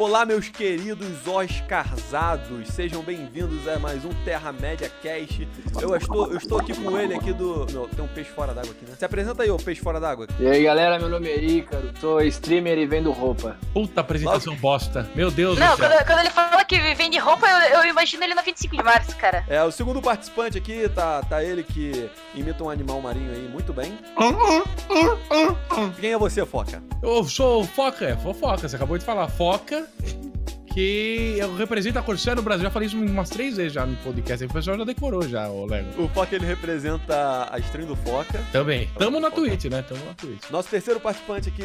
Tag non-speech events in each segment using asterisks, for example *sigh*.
Olá, meus queridos Oscarzados, sejam bem-vindos a mais um Terra Média Cast. Eu estou, eu estou aqui com ele aqui do. Meu, tem um peixe fora d'água aqui, né? Se apresenta aí, ô peixe fora d'água. E aí, galera, meu nome é Ícaro, sou streamer e vendo roupa. Puta apresentação bosta. Meu Deus Não, do céu. quando, quando ele fala que vende roupa, eu, eu imagino ele na 25 de março, cara. É, o segundo participante aqui tá, tá ele que imita um animal marinho aí muito bem. Quem é você, Foca? Eu sou Foca, é, fofoca. Você acabou de falar. Foca, Yeah. Que eu represento a Corsair no Brasil. Já falei isso umas três vezes já no podcast. O pessoal já decorou já, ô Lego. O Foca ele representa a stream do Foca. Também. Tamo na Twitch, né? Tamo na Twitch. Nosso terceiro participante aqui,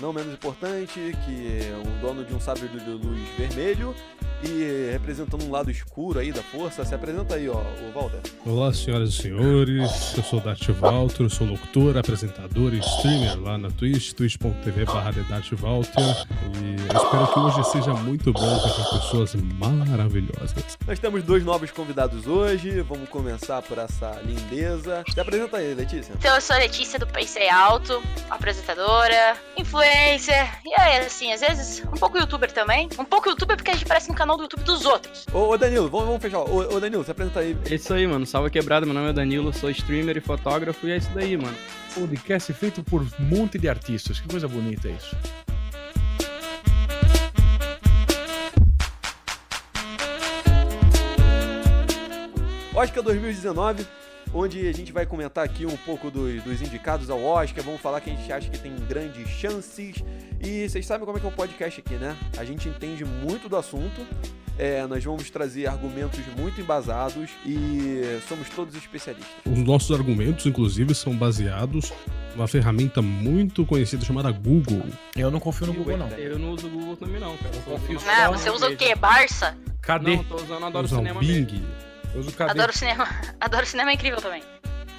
não menos importante, que é um dono de um sabre de luz vermelho e representando um lado escuro aí da força. Se apresenta aí, ó, o Walter. Olá, senhoras e senhores. Eu sou Dart Walter, eu sou locutor, apresentador e streamer lá na Twitch, twitch.tv barra Walter. E eu espero que hoje seja muito bom para pessoas maravilhosas. Nós temos dois novos convidados hoje. Vamos começar por essa lindeza. Se apresenta aí, Letícia. Então, eu sou a Letícia do Pensei Alto, apresentadora, influencer, e aí, assim, às vezes, um pouco youtuber também. Um pouco youtuber porque a gente aparece no canal do YouTube dos outros. Ô, ô, Danilo, vamos, vamos fechar. Ô, ô, Danilo, se apresenta aí. É isso aí, mano. Salve quebrado, meu nome é Danilo, sou streamer e fotógrafo e é isso daí, mano. Podcast feito por um monte de artistas. Que coisa bonita isso. Oscar 2019, onde a gente vai comentar aqui um pouco dos, dos indicados ao Oscar, vamos falar que a gente acha que tem grandes chances. E vocês sabem como é que é o podcast aqui, né? A gente entende muito do assunto. é, nós vamos trazer argumentos muito embasados e somos todos especialistas. Os nossos argumentos, inclusive, são baseados numa ferramenta muito conhecida chamada Google. Eu não confio no Google, não. Eu não uso o Google também, não, cara. Eu confio Ah, você usa o mesmo. quê? Barça? Cadê? Não, tô usando Adoro Usar o Cinema mesmo. Bing. Eu uso KD. Adoro cinema. *laughs* Adoro cinema é incrível também.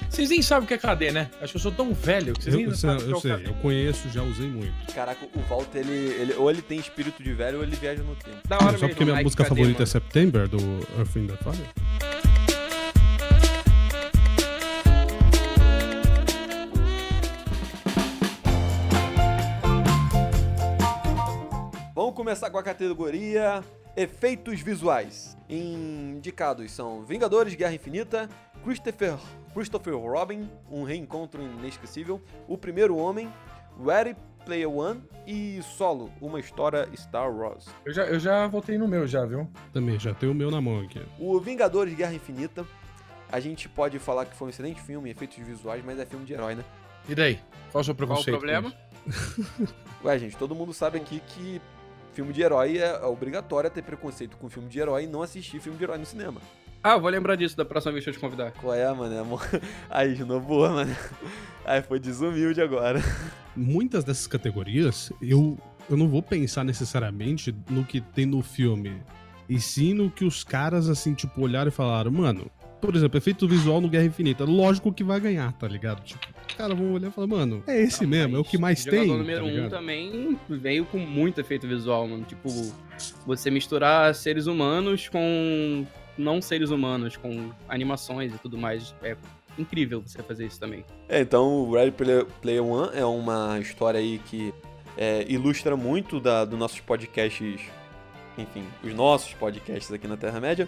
Vocês nem sabem o que é KD, né? Acho que eu sou tão velho que vocês Eu, nem eu sabem é eu o sei, KD. eu conheço, já usei muito. Caraca, o Walter, ele, ele- ou ele tem espírito de velho ou ele viaja no tempo. Da hora Só mesmo, porque minha música KD, favorita é mano. September, do Earth in the Fire. Vamos começar com a categoria Efeitos Visuais. Indicados são Vingadores Guerra Infinita, Christopher, Christopher Robin, Um Reencontro Inesquecível, O Primeiro Homem, Ready Player One e Solo, Uma História Star Wars. Eu já, eu já votei no meu, já, viu? Também, já tenho o meu na mão aqui. O Vingadores Guerra Infinita, a gente pode falar que foi um excelente filme, efeitos visuais, mas é filme de herói, né? E daí? Qual o seu Qual o preconceito? problema? *laughs* Ué, gente, todo mundo sabe aqui que filme de herói é obrigatório ter preconceito com filme de herói e não assistir filme de herói no cinema. Ah, eu vou lembrar disso da próxima vez que eu te convidar. Qual é, mano? Amor? *laughs* Aí, de novo, boa, mano. Aí, foi desumilde agora. Muitas dessas categorias, eu, eu não vou pensar necessariamente no que tem no filme, e sim no que os caras, assim, tipo, olharam e falaram, mano, por exemplo, efeito visual no Guerra Infinita, lógico que vai ganhar, tá ligado? Tipo, os caras vão olhar e falar, mano, é esse mesmo, é o que mais jogador tem, número tá um também veio com muito efeito visual, mano. Tipo, você misturar seres humanos com não seres humanos, com animações e tudo mais. É incrível você fazer isso também. É, então, o Ready Player, Player One é uma história aí que é, ilustra muito da, dos nossos podcasts, enfim, os nossos podcasts aqui na Terra-média.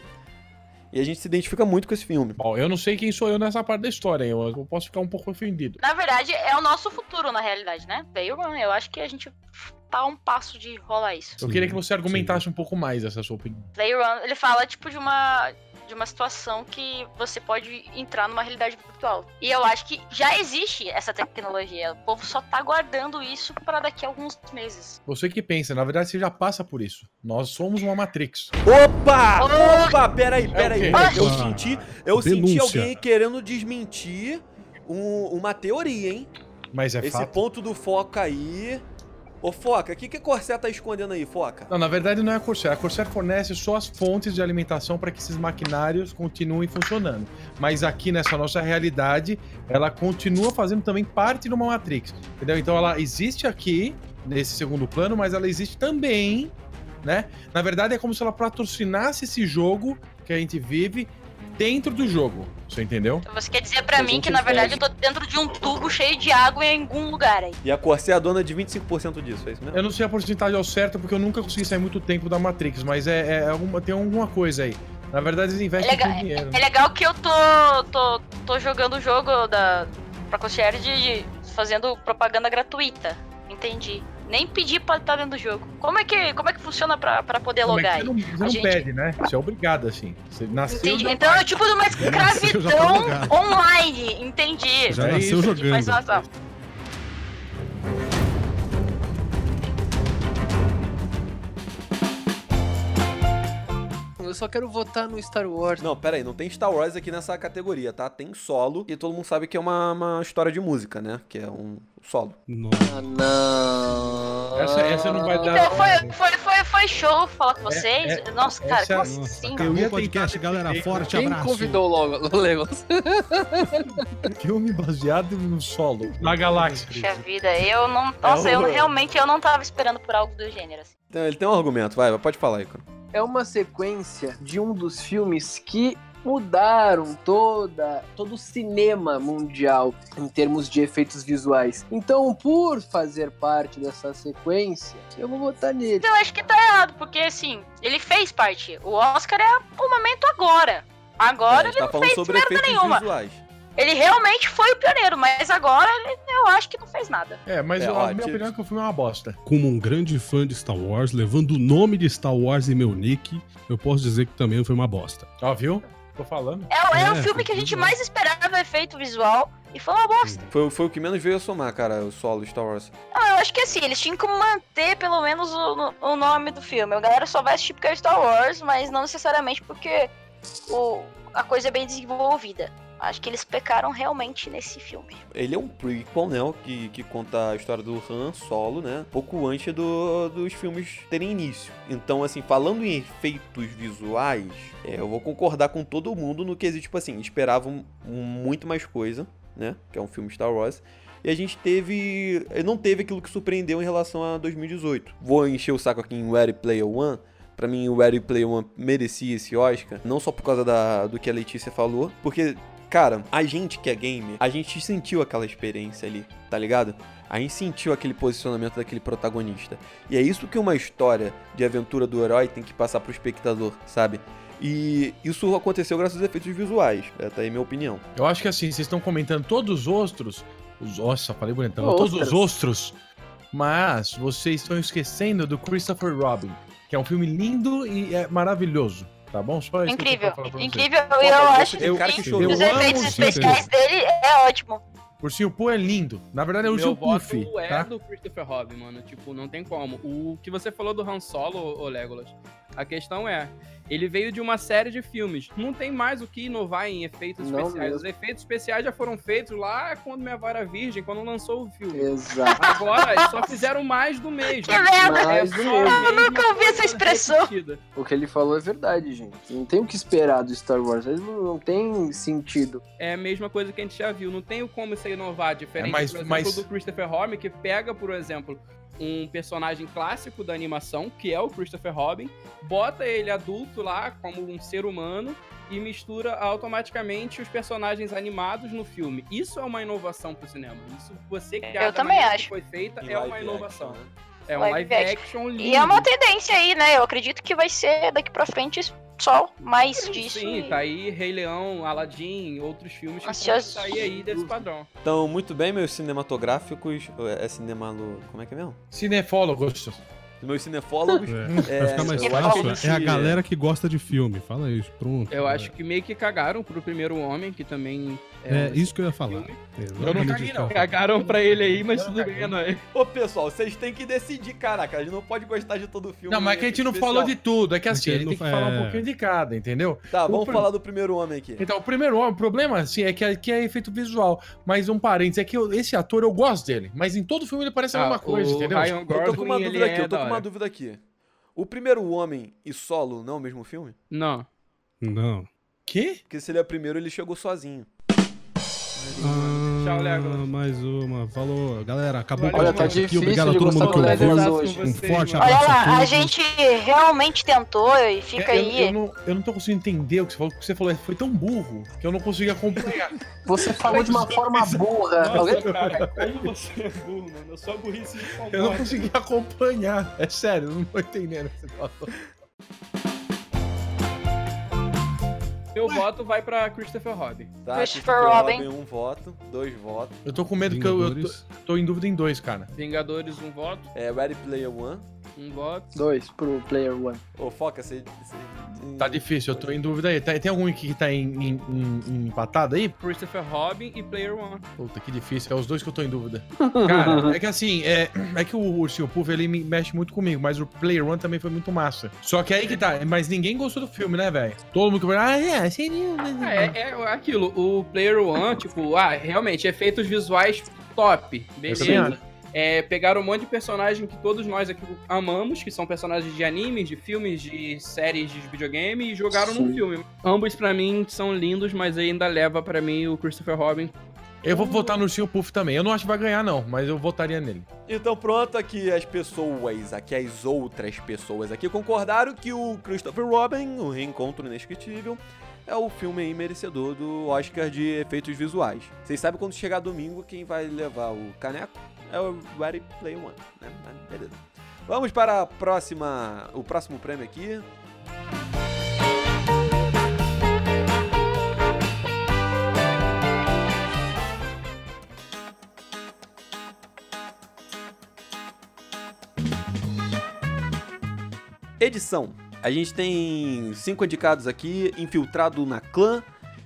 E a gente se identifica muito com esse filme. Bom, eu não sei quem sou eu nessa parte da história, hein? eu, posso ficar um pouco ofendido. Na verdade, é o nosso futuro, na realidade, né? Veio, mano, eu acho que a gente tá a um passo de rolar isso. Eu Sim, queria que você argumentasse um pouco mais essa sua opinião. Player One, ele fala, tipo, de uma de uma situação que você pode entrar numa realidade virtual. E eu acho que já existe essa tecnologia. O povo só tá guardando isso para daqui a alguns meses. Você que pensa, na verdade você já passa por isso. Nós somos uma Matrix. Opa! Oh! Opa! Peraí, peraí. É Eu senti, eu senti Denúncia. alguém querendo desmentir um- uma teoria, hein? Mas é Esse fato. ponto do Foca aí. Ô, Foca, o que, que a Corsair tá escondendo aí, Foca? Não, na verdade não é a Corsair. A Corsair fornece só as fontes de alimentação para que esses maquinários continuem funcionando. Mas aqui nessa nossa realidade, ela continua fazendo também parte de uma Matrix. Entendeu? Então ela existe aqui, nesse segundo plano, mas ela existe também, né? Na verdade é como se ela patrocinasse esse jogo que a gente vive dentro do jogo. Você entendeu? Então Você quer dizer pra A mim que na verdade eu tô dentro de um tubo cheio de água em algum lugar aí. E a Corsair é a dona de 25% disso, é isso mesmo? Eu não sei a porcentagem ao certo porque eu nunca consegui sair muito tempo da Matrix, mas é, é alguma, tem alguma coisa aí. Na verdade, eles É investem legal, com dinheiro. é legal que eu tô, tô, tô jogando o jogo da, pra concierge de, de- fazendo propaganda gratuita. Entendi. Nem pedi pra estar dentro do jogo. Como é que, como é que funciona pra, pra poder Como é logar que aí? você não, você não gente- pede, né? Você é obrigado, assim. Você nasceu. Entendi. já Então é tipo de uma tá escravidão online. Entendi. Já É nasceu isso. jogando. Mas nossa, Eu só quero votar no Star Wars. Não, pera aí, não tem Star Wars aqui nessa categoria, tá? Tem solo, e todo mundo sabe que é uma, uma história de música, né? Que é um solo. Nossa. Ah, não. Essa- essa não vai dar- Então foi, foi, foi, foi show falar com vocês. é- Nossa, cara, essa- como assim? ia o podcast, galera. Forte Quem abraço. convidou logo o Legolas? *laughs* Filme baseado no solo. Na galáxia. Puxa vida, eu não. Nossa, É eu realmente eu não tava esperando por algo do gênero. Assim. Então, ele tem um argumento, vai, pode falar aí, cara. É uma sequência de um dos filmes que mudaram toda todo o cinema mundial em termos de efeitos visuais. Então, por fazer parte dessa sequência, eu vou votar nele. Eu acho que tá errado, porque assim, ele fez parte. O Oscar é o momento agora. Agora É, gente ele tá não fez sobre merda efeitos nenhuma. visuais. Ele realmente foi o pioneiro, mas agora ele- eu acho que não fez nada. É, mas É, a ó, minha tira- opinião é que o filme é uma bosta. Como um grande fã de Star Wars, levando o nome de Star Wars em meu nick, eu posso dizer que também foi uma bosta. Ó, viu? Tô falando. É, é, o É, filme que a gente tudo mais esperava efeito visual e foi uma bosta. Foi, foi o que menos veio a somar, cara, o solo Star Wars. Ah, eu acho que assim, eles tinham que manter pelo menos o, o nome do filme. A galera só vai assistir porque é Star Wars, mas não necessariamente porque o, a coisa é bem desenvolvida. Acho que eles pecaram realmente nesse filme. Ele é um prequel, né? Que, que conta a história do Han Solo, né? Pouco antes do- dos filmes terem início. Então, assim, falando em efeitos visuais, é, eu vou concordar com todo mundo no que existe, tipo assim, esperavam muito mais coisa, né? Que é um filme Star Wars. E a gente teve. Não teve aquilo que surpreendeu em relação a 2018. Vou encher o saco aqui em Ready Player One. Pra mim, o Ready Player One merecia esse Oscar. Não só por causa da, do que a Letícia falou. Porque, cara, a gente que é gamer, a gente sentiu aquela experiência ali, tá ligado? A gente sentiu aquele posicionamento daquele protagonista. E é isso que uma história de aventura do herói tem que passar pro espectador, sabe? E isso aconteceu graças aos efeitos visuais. É tá aí minha opinião. Eu acho que assim, vocês estão comentando todos os ostros. Os, nossa, falei bonitão. Ostras. Todos os ostros. Mas vocês estão esquecendo do Christopher Robin, que é um filme lindo e é maravilhoso. Tá bom? Só isso Incrível, incrível. Pô, eu acho que que os efeitos especiais dele é ótimo. Ursinho Poo é lindo. Na verdade é o Ursinho Puff, é tá? do Christopher Robin, mano. Tipo, não tem como. O que você falou do Han Solo, ô Legolas, a questão é, ele veio de uma série de filmes. Não tem mais o que inovar em efeitos Não especiais. mesmo. Os efeitos especiais já foram feitos lá quando Minha Vara Virgem, quando lançou o filme. Exato. Agora, eles só fizeram mais do mesmo. Que merda! É Mais do mesmo. Eu nunca ouvi essa expressão. repetida. O que ele falou é verdade, gente. Não tem o que esperar do Star Wars. Não, não tem sentido. É a mesma coisa que a gente já viu. Não tem como você inovar diferente, É, mas- por exemplo, mas- do Christopher Robin, que pega, por exemplo, um personagem clássico da animação, que é o Christopher Robin, bota ele adulto lá como um ser humano e mistura automaticamente os personagens animados no filme. Isso é uma inovação pro cinema. Isso você criar Eu também maneira que acho. foi feita Em é uma inovação. action, né? É um Live live action lindo. E é uma tendência aí, né? Eu acredito que vai ser daqui pra frente só mais disso. Sim, e- tá aí Rei Leão, Aladdin, outros filmes que Ansioso. vão sair aí desse padrão. Então, muito bem, meus cinematográficos. É cinemalo. Como é que é mesmo? Cinefólogos. Meus cinefólogos. *laughs* É, pra ficar mais fácil, a gente- é a galera que gosta de filme. Fala isso, pronto. Eu É. acho que meio que cagaram pro primeiro homem, que também É um isso que eu ia falar. Eu não caguei, não. Cagaram pra ele aí, mas tudo bem, não é? Ô, pessoal, vocês têm que decidir, caraca. A gente não pode gostar de todo o filme. Não, mas é que a gente não especial. falou de tudo. É que assim, É que ele não tem que fa- falar um é. pouquinho de cada, entendeu? Tá, vamos pr- falar do primeiro homem aqui. Então, o primeiro o problema, assim, é que, é que é efeito visual. Mas um parênteses, é que eu- esse ator eu gosto dele. Mas em todo filme ele parece a Ah, mesma coisa, o entendeu? Ryan Eu tô com uma dúvida aqui, é eu tô com uma hora. dúvida aqui. O primeiro homem e solo não é o mesmo filme? Não. Não. Que? Porque se ele é o primeiro, ele chegou sozinho. Ah, Tchau, Legolas. Mais uma. Falou. Galera, acabou Olha, o tá podcast aqui. Obrigado a todo mundo que ouviu. Hoje. Um forte. Olha abraço a lá, a gente realmente tentou e fica eu, aí. Eu não, eu não tô conseguindo entender o que você falou, porque você falou, foi tão burro que eu não consegui acompanhar. Você falou de uma forma burra. Nossa, cara, como você é burro, mano. Eu sou burrice de Eu não consegui acompanhar. É sério, eu não tô entendendo o que você falou. Meu voto vai pra Christopher Robin. Tá, Christopher Robin. um voto, dois votos. Eu tô com medo que eu, eu tô, tô em dúvida em dois, cara. Vingadores, um voto. É, Ready Player One. Um voto. Dois pro Player One. Ô, Foca, você... Tá difícil, eu tô em dúvida aí. Tem algum aqui que tá em, em- em- em empatado aí? Christopher Robin e Player One. Puta, que difícil. É os dois que eu tô em dúvida. *laughs* Cara, é que assim, é, é que o Ursinho Puff, ele me mexe muito comigo, mas o Player One também foi muito massa. Só que aí que tá, mas ninguém gostou do filme, né, velho? Todo mundo que ah, é, seria... É, é aquilo, o Player One, tipo, ah, realmente, efeitos visuais top, beleza. É, pegaram um monte de personagem que todos nós aqui amamos, que são personagens de animes, de filmes, de séries de videogame, e jogaram num Sim. filme. Ambos, pra mim, são lindos, mas ainda leva pra mim o Christopher Robin. Eu vou votar no Ursinho Puff também. Eu não acho que vai ganhar, não, mas eu votaria nele. Então pronto, aqui as pessoas, aqui as outras pessoas aqui concordaram que o Christopher Robin, o Reencontro Inesquecível, é o filme aí merecedor do Oscar de efeitos visuais. Vocês sabem quando chegar domingo quem vai levar o caneco? É o Ready Player One, né? Mas beleza. Vamos para a próxima, o próximo prêmio aqui. Edição. A gente tem cinco indicados aqui: Infiltrado na Clã,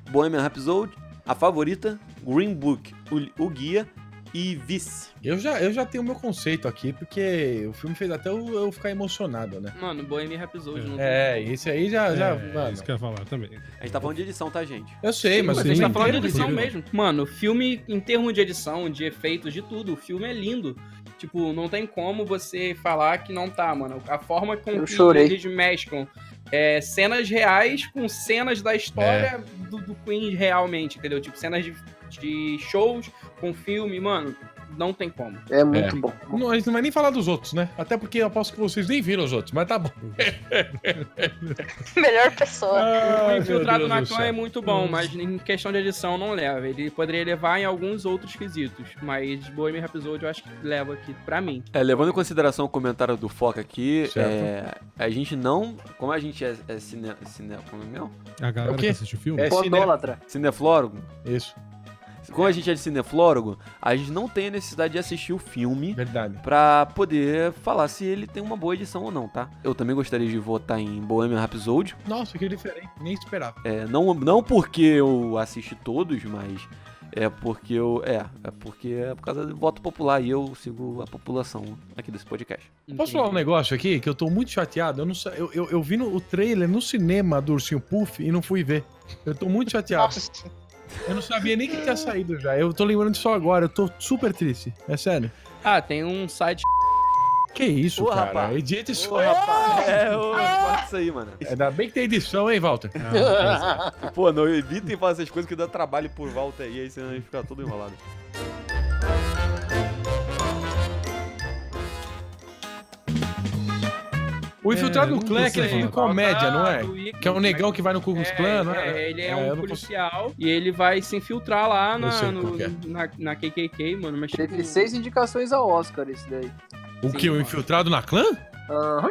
Bohemian Rhapsody, A Favorita, Green Book, O, o Guia e Vice. Eu já, eu já tenho o meu conceito aqui, porque o filme fez até eu, eu ficar emocionado, né? Mano, Bohemian Rhapsody. não É, tem como. esse aí já. já É, mano, isso que eu ia falar também. A gente tá falando de edição, tá, gente? eu sei, mas Mas o a gente tá falando de edição mesmo. Mano, o filme, em termos de edição, de efeitos, de tudo, o filme é lindo. Tipo, não tem como você falar que não tá, mano. A forma com Eu que chorei. eles mesclam é, cenas reais com cenas da história do, do Queen realmente, entendeu? Tipo, cenas de, de shows com filme, mano, não tem como. É muito É. bom. Não, a gente não vai nem falar dos outros, né? Até porque eu aposto que vocês nem viram os outros, mas tá bom. *laughs* Melhor pessoa. Ah, o Infiltrado na Clã é muito bom, mas em questão de edição não leva. Ele poderia levar em alguns outros quesitos, mas Bohemian Rhapsody eu acho que leva aqui, pra mim. É, levando em consideração o comentário do Foca aqui, é, a gente não. Como a gente é, é cine, cine, como é mesmo? A galera É o que assiste o filme? É cine... Podólatra. Cineflórogo. Isso, Como a gente é de cineflórogo, a gente não tem a necessidade de assistir o filme verdade. pra poder falar se ele tem uma boa edição ou não, tá? Eu também gostaria de votar em Bohemian Rhapsody. Nossa, que diferente. Nem esperava. É, não, não porque eu assisti todos, mas é porque eu. É, é porque é por causa do voto popular e eu sigo a população aqui desse podcast. Posso falar um negócio aqui que eu tô muito chateado? Eu, não, sa- eu, eu, eu vi no, o trailer no cinema do Ursinho Puff e não fui ver. Eu tô muito chateado. Nossa. Eu não sabia nem que tinha saído já. Eu tô lembrando disso agora. Eu tô super triste. É sério. Ah, tem um site Que isso, Ô, cara? rapaz. Edita isso aí. rapaz, é, ô, corta isso aí, mano. Ainda bem que tem edição, hein, Walter? *laughs* Ah, Pô, não evitem fazer essas coisas que dá trabalho por volta aí, aí senão a gente fica todo enrolado. O Infiltrado É, no Clã é aquele filme comédia, não é? Ícaro, Que é um negão que vai no Ku Klux Klan, não é, é? ele é, É, um policial e ele vai se infiltrar lá na, no- é. na, na KKK, mano. Mas, tipo, Teve seis indicações ao Oscar esse daí. O Sim, que? O mano. Infiltrado na Clã? Aham.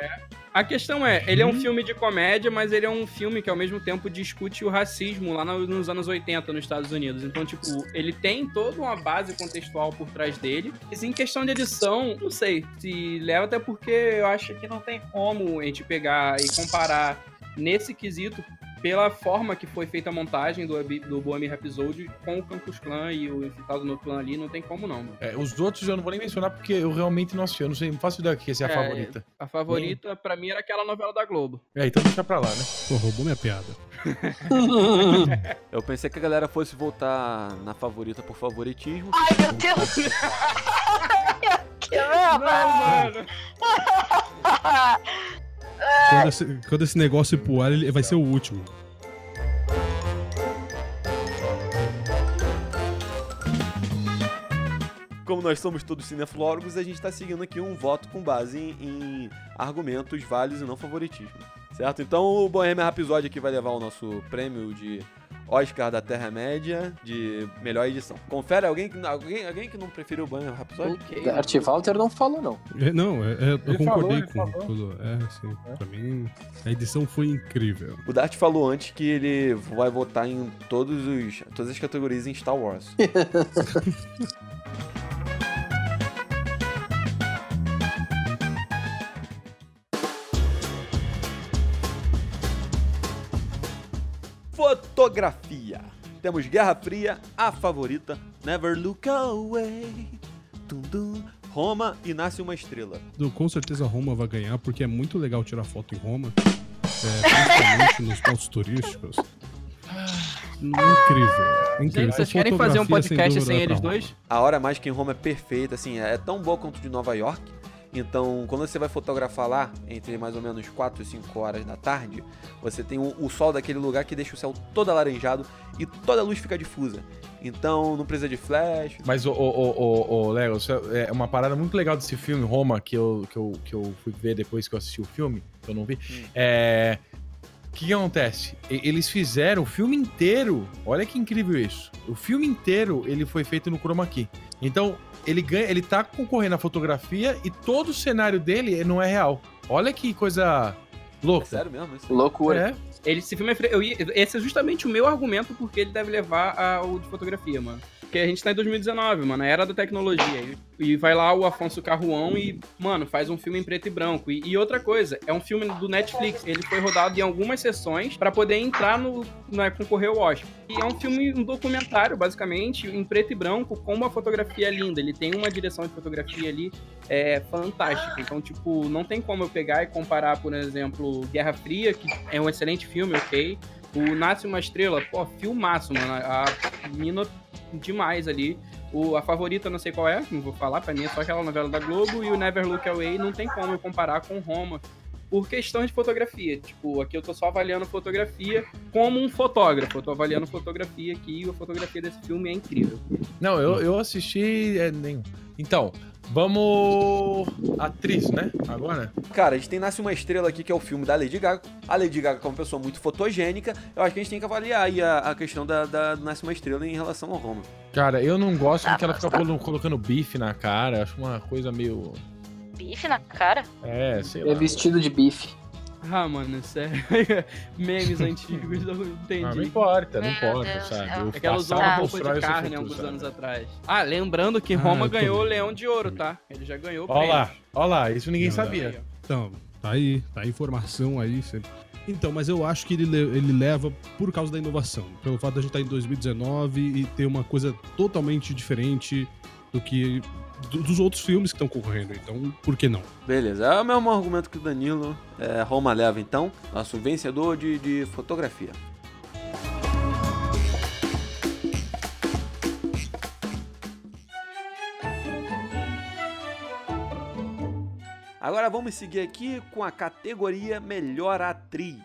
A questão é, ele é um filme de comédia, mas ele é um filme que ao mesmo tempo discute o racismo lá no- nos anos 80 nos Estados Unidos. Então, tipo, ele tem toda uma base contextual por trás dele. Mas em questão de edição, não sei se leva, até porque eu acho que não tem como a gente pegar e comparar nesse quesito pela forma que foi feita a montagem do, do Bohemian Rhapsody com o Campus Clan e o Infiltrado no Clã ali, não tem como não, mano. É, os outros eu não vou nem mencionar porque eu realmente não assisti. Eu não sei, não faço ideia que essa é a É, favorita. A favorita, pra mim, era aquela novela da Globo. É, então deixa pra lá, né? Pô, roubou minha piada. *laughs* Eu pensei que a galera fosse votar na favorita por favoritismo. Ai, meu Deus. *laughs* que merda. *laughs* Quando esse, quando esse negócio ir pro ar, ele vai ser o último. como nós somos todos cineflórogos, a gente tá seguindo aqui um voto com base em, em argumentos válidos e não favoritismo. Certo? Então o Bohemian Rhapsody aqui vai levar o nosso prêmio de Oscar da Terra-média de melhor edição. Confere alguém, que- alguém, alguém que não preferiu o Bohemian Rhapsody? Ok. Art Walter não falou, não. É, não, é- é, eu Ele concordei falou, com tudo. É, sim. Pra mim, a edição foi incrível. O Dart falou antes que ele vai votar em todos os, todas as categorias em Star Wars. *laughs* Fotografia. Temos Guerra Fria, A Favorita, Never Look Away, Tum Dum, Roma e Nasce Uma Estrela. Do- Com certeza Roma vai ganhar, porque é muito legal tirar foto em Roma. É, principalmente nos pontos turísticos. Incrível. incrível. Gente, vocês querem fazer um sem podcast sem pra eles dois? A Hora Mágica em Roma é perfeita, assim, é tão boa quanto de Nova York. Então, quando você vai fotografar lá, entre mais ou menos 4 e 5 horas da tarde, você tem o, o sol daquele lugar que deixa o céu todo alaranjado e toda a luz fica difusa. Então, não precisa de flash. Mas, ô, ô, ô, Léo, isso é uma parada muito legal desse filme, Roma, que eu, que, eu, que eu fui ver depois que eu assisti o filme, que eu não vi. Hum. É. O que, que acontece? Eles fizeram o filme inteiro. Olha que incrível isso. O filme inteiro ele foi feito no chroma key. Então, ele ganha, ele tá concorrendo à fotografia e todo o cenário dele não é real. Olha que coisa É louca. sério mesmo isso? Loucura. É. Ele, esse filme é. Eu esse é justamente o meu argumento porque ele deve levar ao de fotografia, mano. Porque a gente tá em 2019, mano, a era da tecnologia. E, vai lá o Afonso Carruão e, mano, faz um filme em preto e branco. E, e outra coisa, é um filme do Netflix. Ele foi rodado em algumas sessões pra poder entrar no. Né, concorrer ao Oscar. E é um filme, um documentário, basicamente, em preto e branco, com uma fotografia linda. Ele tem uma direção de fotografia ali é fantástica. Então, tipo, não tem como eu pegar e comparar, por exemplo, Guerra Fria, que é um excelente filme, ok. O Nasce uma Estrela, pô, filmaço, mano. A mina demais ali. O, a favorita, não sei qual é, não vou falar, pra mim é só aquela novela da Globo. E o Never Look Away não tem como eu comparar com Roma. Por questão de fotografia. Tipo, aqui eu tô só avaliando fotografia como um fotógrafo. Eu tô avaliando fotografia aqui e a fotografia desse filme é incrível. Não, eu, eu assisti. é, nenhum. Então, vamos. Atriz, né? Agora? Cara, a gente tem Nasce Uma Estrela aqui, que é o filme da Lady Gaga. A Lady Gaga, como pessoa muito fotogênica, eu acho que a gente tem que avaliar aí a, a questão da, da Nasce Uma Estrela em relação ao Roma. Cara, eu não gosto porque ela mas fica tá. colo- colocando bife na cara. Acho uma coisa meio. Bife na cara? É, sei é lá. vestido de bife. Ah, mano, sério. *laughs* Memes *laughs* antigos, não entendi. Ah, não importa, não Meu importa, Deus, sabe? é. O É que ela usou uma roupa de carne alguns sabe? anos atrás. Ah, lembrando que Ah, Roma eu tô ganhou o. Leão de Ouro, tá? Ele já ganhou o prêmio. lá, ó lá, isso ninguém Não, sabia. Aí. Então, tá aí, tá a informação aí. cê- Então, mas eu acho que ele, le- ele leva por causa da inovação. Pelo fato de a gente estar em 2019 e ter uma coisa totalmente diferente do que do- dos outros filmes que estão concorrendo. Então, por que não? Beleza, é o mesmo argumento que o Danilo. É, Roma leva então, nosso vencedor de, de fotografia. Agora vamos seguir aqui com a categoria Melhor Atriz.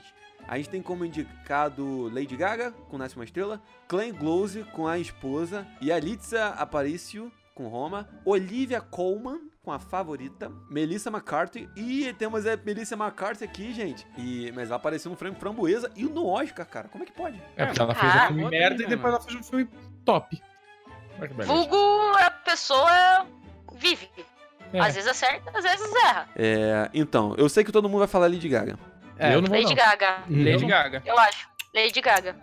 A gente tem como indicado Lady Gaga, com Nasce Uma Estrela, Glenn Close, com A Esposa, e Alitza Aparicio, com Roma, Olivia Colman, com A Favorita, Melissa McCarthy, e temos a Melissa McCarthy aqui, gente, e, mas ela apareceu no Frango Framboesa e no Oscar, cara, como é que pode? É, porque ela fez Ah, um filme bota aí, merda e depois mano? ela fez um filme top. Vulgo, a pessoa vive. É. Às vezes acerta, às vezes erra. É, então, eu sei que todo mundo vai falar Lady Gaga. É, eu não vou Lady não. Gaga, Lady. Gaga. eu acho. Lady Gaga.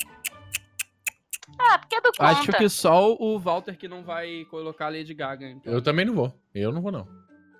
Ah, porque é do conta. Acho que só o Walter que não vai colocar a Lady Gaga. Então, Eu também não vou. Eu não vou, não.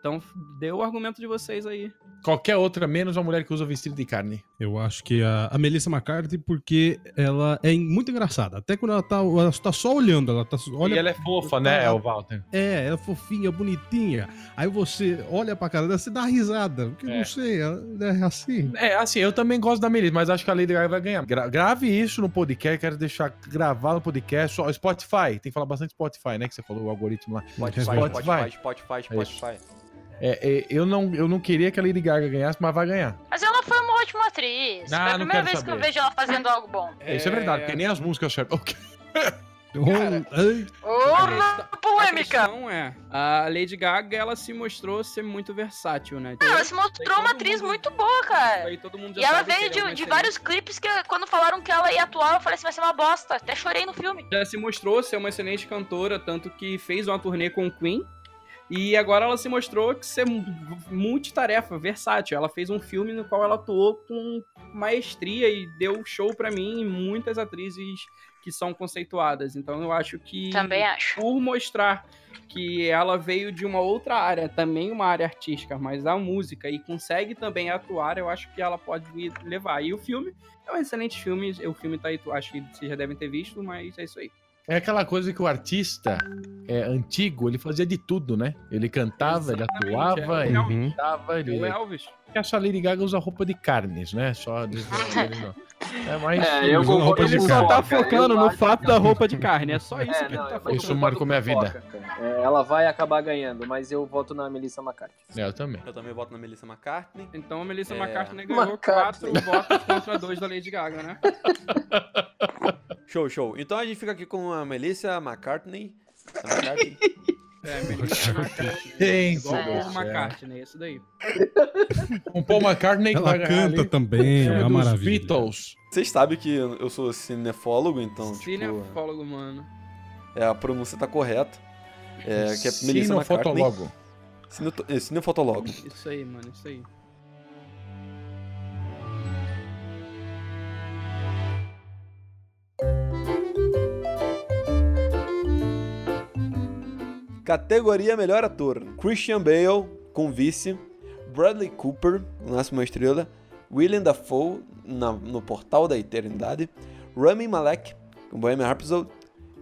Então deu o argumento de vocês aí. Qualquer outra, menos uma mulher que usa vestido de carne. Eu acho que a, a Melissa McCarthy, porque ela é muito engraçada. Até quando ela tá, ela tá só olhando, ela tá. Olha e ela é fofa, né, o Walter? É, ela é fofinha, bonitinha. Aí você olha pra cara dela, você dá risada. Porque eu É. não sei, ela é assim. É, assim, eu também gosto da Melissa, mas acho que a Lady Gaga vai ganhar. Gra- grave isso no podcast, quero deixar gravado no podcast. Só, Spotify, tem que falar bastante Spotify, né? Que você falou o algoritmo lá. Spotify, Spotify. Spotify, Spotify, Spotify. É, é, eu, não, eu não queria que a Lady Gaga ganhasse, mas vai ganhar. Mas ela foi uma ótima atriz. Ah, foi a não primeira vez que eu saber. vejo ela fazendo algo bom. É, isso é verdade, porque nem as músicas servem. *laughs* Ok. Oh, ai, Ô, A polêmica. questão é, a Lady Gaga, ela se mostrou ser muito versátil, né? Ela se mostrou uma atriz muito boa, cara. Mundo E ela veio é de, de vários clipes que quando falaram que ela ia atuar, eu falei assim, vai ser uma bosta. Até chorei no filme. Já se mostrou ser uma excelente cantora, tanto que fez uma turnê com o Queen. E agora ela se mostrou que ser mu- multitarefa, versátil. Ela fez um filme no qual ela atuou com maestria e deu show pra mim e muitas atrizes que são conceituadas. Então eu acho que Também acho. por mostrar que ela veio de uma outra área, também uma área artística, mas a música, e consegue também atuar, eu acho que ela pode levar. E o filme é um excelente filme, o filme tá aí, acho que vocês já devem ter visto, mas é isso aí. É aquela coisa que o artista é, antigo, ele fazia de tudo, né? Ele cantava, ele Exatamente, atuava, é. ele Uhum. pintava, ele... O Elvis. que essa Lady Gaga usa roupa de carnes, né? Só. *laughs* É mais. É, eu concordo carne. Foca, tá focando no fato da roupa de carne, é só isso É, que não, ele tá mas focando. Isso eu marcou minha vida. É, ela vai acabar ganhando, mas eu voto na Melissa McCarthy. É, eu também. Eu também voto na Melissa McCartney. Então a Melissa É. McCartney *laughs* ganhou McCartney. quatro votos contra dois da Lady Gaga, né? *laughs* Show, show. Então a gente fica aqui com a Melissa McCartney. *laughs* É, Melissa McCartney. Gente Igual do Paul. McCartney, isso daí. Com *laughs* Paul McCartney que Ela canta ali. também, é uma maravilha. Beatles. Vocês sabem que eu sou cinefólogo, então, tipo, Cinefólogo, mano. é, a pronúncia tá correta. É, que é Melissa McCartney. É, cinefotologo. Isso aí, mano, isso aí. Categoria Melhor Ator: Christian Bale, com vice. Bradley Cooper, Nasce uma Estrela. William Dafoe, na- no Portal da Eternidade. Rami Malek, com Bohemian Rhapsody.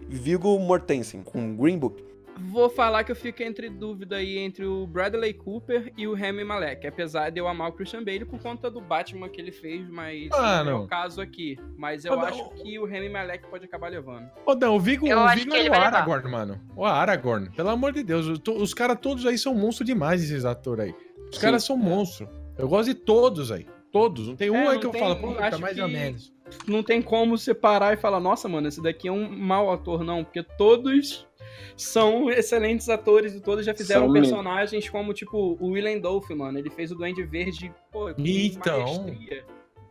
Viggo Mortensen, com Green Book. Vou falar que eu fico entre dúvida aí entre o Bradley Cooper e o Rami Malek. Apesar de eu amar o Christian Bale por conta do Batman que ele fez, mas Ah, não é não. o caso aqui. Mas eu não. acho que o Rami Malek pode acabar levando. Ô, não, o Viggo, Eu o que é o. Aragorn, mano. O Aragorn, pelo amor de Deus. os- caras todos aí são monstros demais, esses atores aí. Os caras são monstros. Eu gosto de todos aí. Todos. Não tem um É, aí não que eu tem- falo, pô, tá mais que- ou menos. Não tem como separar e falar, nossa, mano, esse daqui é um mau ator, não. Porque todos são excelentes atores e todos já fizeram São mesmo. personagens como, tipo, o Willem Dolph, mano. Ele fez o Duende Verde, pô, com Então. maestria.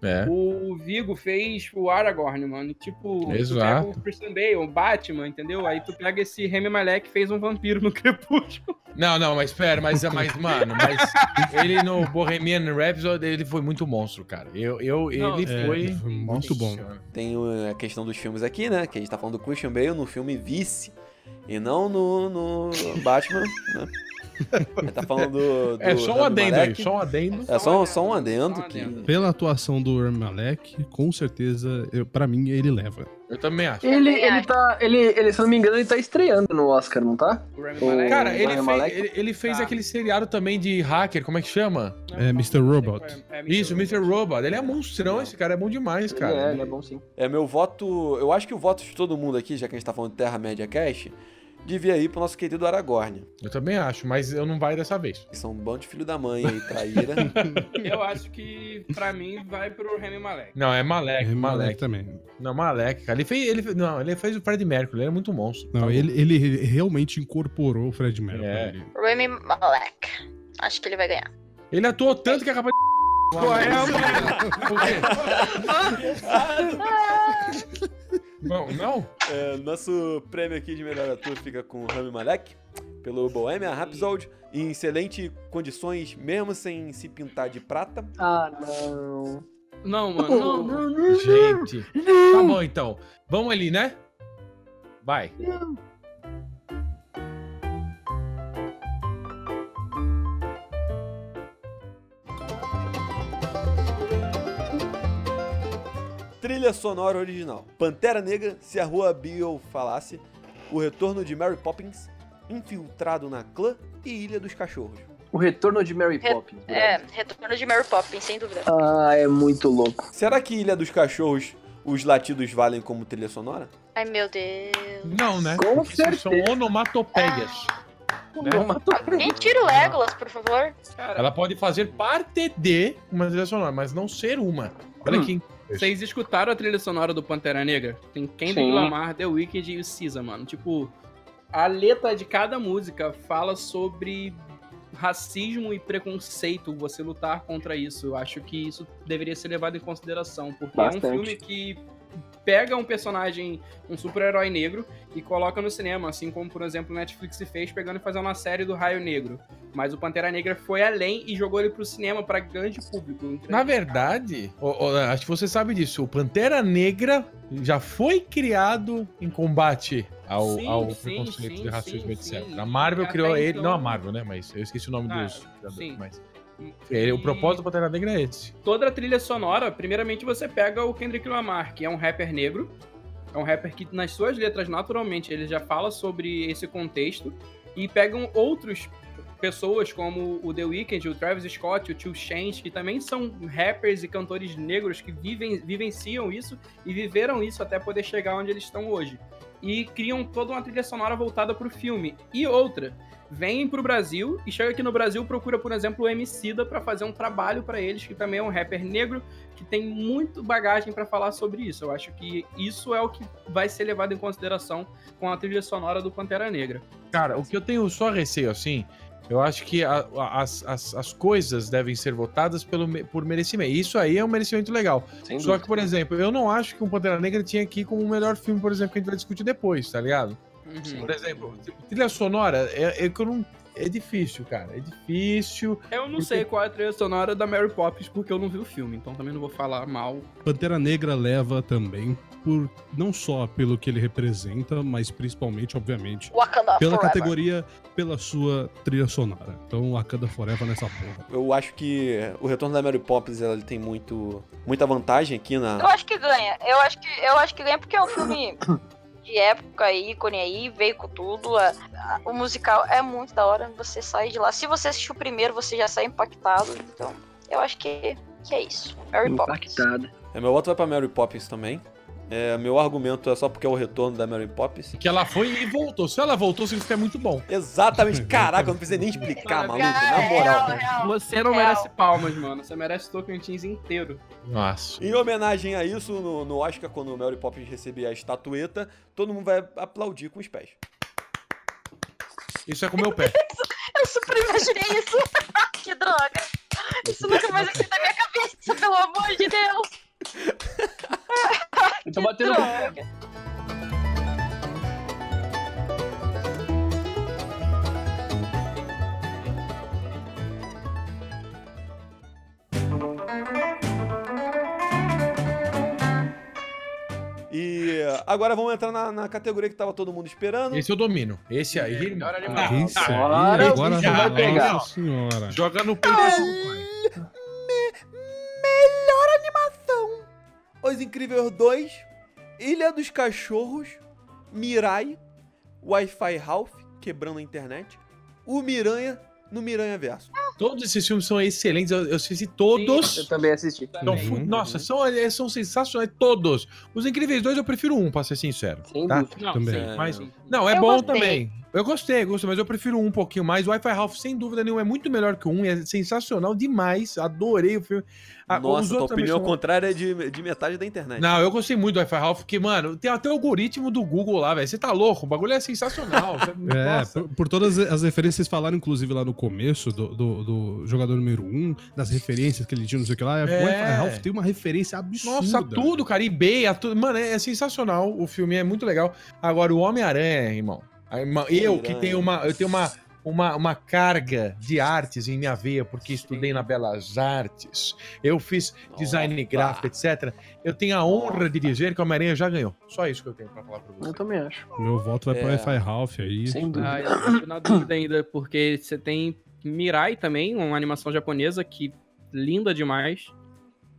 É. O Vigo fez o Aragorn, mano. Tipo, tu Exato. pega o Christian Bale, o Batman, entendeu? Aí tu pega esse Remy Malek que fez um vampiro no *laughs* Crepúsculo. Não, não, mas pera, mas, mas mano, mas ele no Bohemian Rhapsody, ele foi muito monstro, cara. Eu, eu, Não, ele é, foi... foi muito bom. Tem uh, a questão dos filmes aqui, né? Que a gente tá falando do Christian Bale no filme Vice. E não no, no Batman, né? Gente tá falando do. do É só um Rami adendo aí, só um adendo. É só, só um adendo que. Pela atuação do Rami Malek, com certeza, eu, pra mim, ele leva. Eu também acho. Ele, ele tá. Ele, ele, se eu não me engano, ele tá estreando no Oscar, não tá? O. Cara, O ele fez, ele, ele fez Tá. aquele seriado também de hacker, como é que chama? É Mr. Robot. É, é Isso, Mr. Robot. Ele é monstrão, esse cara é bom demais, Ele cara. é, ele é bom sim. É, meu voto. Eu acho que o voto de todo mundo aqui, já que a gente tá falando de Terra-média Cast, devia ir pro nosso querido Aragorn. Eu também acho, mas eu não vai dessa vez. São um bando de filho da mãe aí, traíra. *laughs* Eu acho que, pra mim, vai pro Remy Malek. Não, é Malek, Rami Malek Malek. também. Não, Malek, cara. Ele fez, ele não, ele fez o Fred Mercury, ele é muito monstro. Não, Tá ele, ele realmente incorporou o Fred Mercury. É. Remy Malek. Acho que ele vai ganhar. Ele atuou tanto que é capaz de... *laughs* Por quê? *laughs* Não, não? É, nosso prêmio aqui de melhor ator fica com o Rami Malek, pelo Bohemian Rhapsody, em excelentes condições, mesmo sem se pintar de prata. Ah, não. Não, mano, não, não, não. Gente. Tá bom, então. Vamos ali, né? Vai. Trilha sonora original. Pantera Negra, se a rua Bill falasse, o retorno de Mary Poppins, infiltrado na clã e Ilha dos Cachorros. O retorno de Mary Re- Poppins. É, retorno de Mary Poppins, sem dúvida. Ah, é muito louco. Será que Ilha dos Cachorros, os latidos valem como trilha sonora? Ai, meu Deus. Não, né? Com Porque isso são certeza. onomatopeias. Né? Não matou. Alguém tira o Legolas, por favor. Cara, Ela pode fazer parte de uma trilha sonora, mas não ser uma. Olha Hum. aqui. Vocês escutaram a trilha sonora do Pantera Negra? Tem Kendrick. Lamar, The Weeknd e o SZA, mano. Tipo, a letra de cada música fala sobre racismo e preconceito, você lutar contra isso. Eu acho que isso deveria ser levado em consideração, porque é Bastante. um filme que pega um personagem, um super-herói negro e coloca no cinema, assim como, por exemplo, o Netflix fez pegando e fazendo uma série do Raio Negro. Mas o Pantera Negra foi além e jogou ele pro cinema para grande público. Na verdade, ô, ô, acho que você sabe disso. O Pantera Negra já foi criado em combate ao, Sim, ao preconceito sim, de racismo, sim, etc. A Marvel E criou ele, então- não a Marvel, né? Mas eu esqueci o nome Ah, dos criadores. sim. Mas ele- o E- propósito do Pantera Negra é esse. toda a trilha sonora, primeiramente você pega o Kendrick Lamar, que é um rapper negro. É um rapper que nas suas letras, naturalmente, ele já fala sobre esse contexto. E pegam outros pessoas como o The Weeknd, o Travis Scott, o Tio Chainz, que também são rappers e cantores negros que vivem, vivenciam isso e viveram isso até poder chegar onde eles estão hoje. E criam toda uma trilha sonora voltada pro filme. E outra, vêm pro Brasil e chega aqui no Brasil procura, por exemplo, o Emicida para fazer um trabalho para eles, que também é um rapper negro que tem muito bagagem para falar sobre isso. Eu acho que isso é o que vai ser levado em consideração com a trilha sonora do Pantera Negra. Cara, o que eu tenho só receio, assim, eu acho que a- a- as, as, as coisas devem ser votadas pelo, por merecimento. Isso aí é um merecimento legal. Sem Só dúvida. que, por exemplo, eu não acho que um Pantera Negra tinha ir como o melhor filme, por exemplo, que a gente vai discutir depois, tá ligado? Por exemplo, tipo, trilha sonora é, é que eu não. É difícil, cara. É difícil. Eu não Porque- sei qual é a trilha sonora da Mary Poppins, porque eu não vi o filme, então também não vou falar mal. Pantera Negra leva também por não só pelo que ele representa, mas principalmente, obviamente, Wakanda pela Forever. categoria, pela sua trilha sonora. Então, Wakanda Forever nessa porra. Eu acho que o retorno da Mary Poppins ela tem muito, muita vantagem aqui Eu na. acho que ganha. Eu acho que, eu acho que ganha porque é um filme *coughs* de época, ícone aí, veio com tudo. A- a- o musical é muito da hora. Você sai de lá. Se você assistiu o primeiro, você já sai impactado. Então, eu acho que, que é isso. Mary Poppins. É, meu voto vai pra Mary Poppins também. É, meu argumento é só porque é o retorno da Mary Poppins. Que ela foi e voltou. Se ela voltou, significa que é muito bom. Exatamente. *laughs* Caraca, eu não precisei nem explicar, maluco. Na moral. real, real. Você não Real. merece palmas, mano. Você merece Tocantins inteiro. Nossa. Em homenagem a isso, no, no Oscar, quando o Mary Poppins receber a estatueta, todo mundo vai aplaudir com os pés. Isso é com o meu pé. *laughs* Eu super imaginei isso. *laughs* que droga. Isso nunca mais vai sair da minha cabeça, pelo amor de Deus. *laughs* Eu tô batendo Droga. E agora vamos entrar na, na categoria que tava todo mundo esperando. Esse eu domino. Esse aí. É, melhor Ah. Isso aí, agora agora, bicho vai pegar. Nossa senhora. Joga no peito Os Incríveis 2, Ilha dos Cachorros, Mirai, Wi-Fi Ralph, quebrando a internet, o Miranha no Miranha Verso. Todos esses filmes são excelentes. Eu, eu assisti todos. Eu também assisti. Então, Uhum. nossa, são, são sensacionais todos. Os Incríveis 2 eu prefiro um, pra ser sincero. Sem tá? Não, Também. sim, Mas- sim. Não, é Eu bom gostei. também. Eu gostei, gostei, mas eu prefiro um pouquinho mais. O Wi-Fi Ralph, sem dúvida nenhuma, é muito melhor que o um. É sensacional demais. Adorei o filme. Ah, os Nossa, tua opinião são- contrária é de, de metade da internet. Não, eu gostei muito do Wi-Fi Ralph, porque, mano, tem até o algoritmo do Google lá, velho. Você tá louco? O bagulho é sensacional. *laughs* É, por, por todas as referências, vocês falaram, inclusive, lá no começo do, do, do jogador número 1, um, das referências que ele tinha, não sei o que lá. É. O Wi-Fi Ralph tem uma referência absurda. Nossa, tudo, cara. eBay, a tudo. Mano, é, é sensacional. O filme é muito legal. Agora, o Homem-Aranha, irmão. Eu que tenho uma. Eu tenho uma. Uma, uma carga de artes em minha veia, porque estudei na Belas Artes, eu fiz design Opa. gráfico, etc. Eu tenho a honra de dizer que o Homem-Aranha já ganhou. Só isso que eu tenho pra falar pra você. Eu também acho. Meu voto vai É. pro Wi-Fi Ralph aí. Sem dúvida. Ah, eu tô na dúvida ainda, porque você tem Mirai também, uma animação japonesa que linda demais.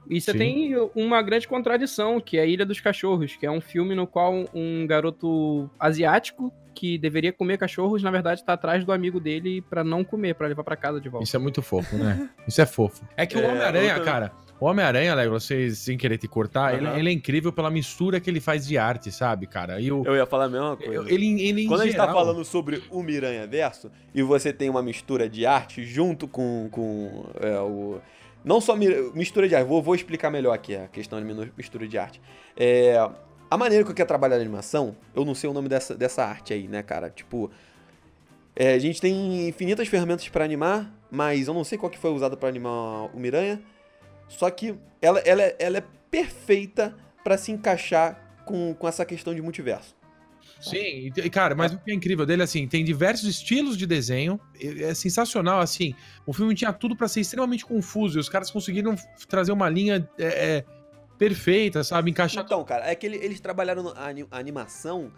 E você Sim. tem uma grande contradição, que é a Ilha dos Cachorros, que é um filme no qual um garoto asiático que deveria comer cachorros, na verdade, tá atrás do amigo dele pra não comer, pra levar pra casa de volta. Isso é muito fofo, né? Isso é fofo. É que o É, Homem-Aranha, outra- cara, o Homem-Aranha, Lego, vocês sem querer te cortar, ele, Aham. ele é incrível pela mistura que ele faz de arte, sabe, cara? E o, Eu ia falar a mesma coisa. eu- ele, ele Quando a gente tá falando sobre o Miranha Verso e você tem uma mistura de arte junto com, com é, o. Não só mi- mistura de arte, vou, vou explicar melhor aqui a questão de mistura de arte. É, A maneira que eu quero trabalhar a animação, eu não sei o nome dessa, dessa arte aí, né, cara? Tipo, é, a gente tem infinitas ferramentas pra animar, mas eu não sei qual que foi usada pra animar o Miranha. Só que ela, ela, é- ela é perfeita pra se encaixar com, com essa questão de multiverso. Sim, cara, mas o que é incrível dele, assim, tem diversos estilos de desenho, é é sensacional, assim, o filme tinha tudo pra ser extremamente confuso, e os caras conseguiram trazer uma linha é, é, perfeita, sabe, encaixar... Então, cara, é que ele- eles trabalharam a, ani- a animação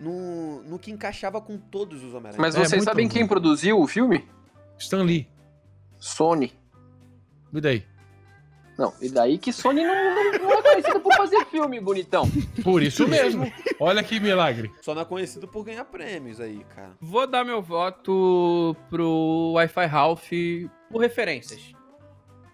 no, no que encaixava com todos os Homem-Aranha. Mas É, vocês muito sabem bom. quem produziu o filme? Stan Lee, Sony. e daí? Não, e daí que Sony não, não, não é conhecida por fazer filme, bonitão. Por isso mesmo, olha que milagre. Só não é conhecido por ganhar prêmios aí, cara. Vou dar meu voto pro Wi-Fi Ralph por referências.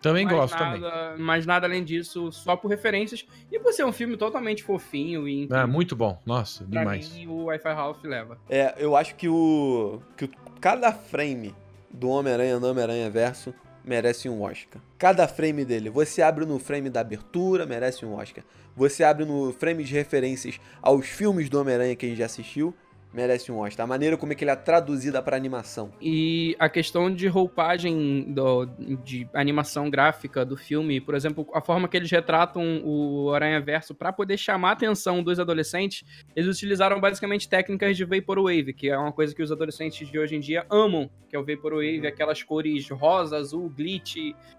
Também mais gosto, também. nada, Mas nada além disso, só por referências. E por ser um filme totalmente fofinho e É, muito bom, nossa, pra demais. mim, o Wi-Fi Ralph leva. É, eu acho que o. que o- cada frame do Homem-Aranha no Homem-Aranha Verso merece um Oscar. Cada frame dele. Você abre no frame da abertura, merece um Oscar. Você abre no frame de referências aos filmes do Homem-Aranha que a gente já assistiu, merece um Oscar. A maneira como é que ele é traduzida pra animação. E a questão de roupagem do- de animação gráfica do filme, por exemplo, a forma que eles retratam o Aranha Verso para poder chamar a atenção dos adolescentes, eles utilizaram basicamente técnicas de Vaporwave, que é uma coisa que os adolescentes de hoje em dia amam, que é o Vaporwave, aquelas cores rosa, azul, glitch.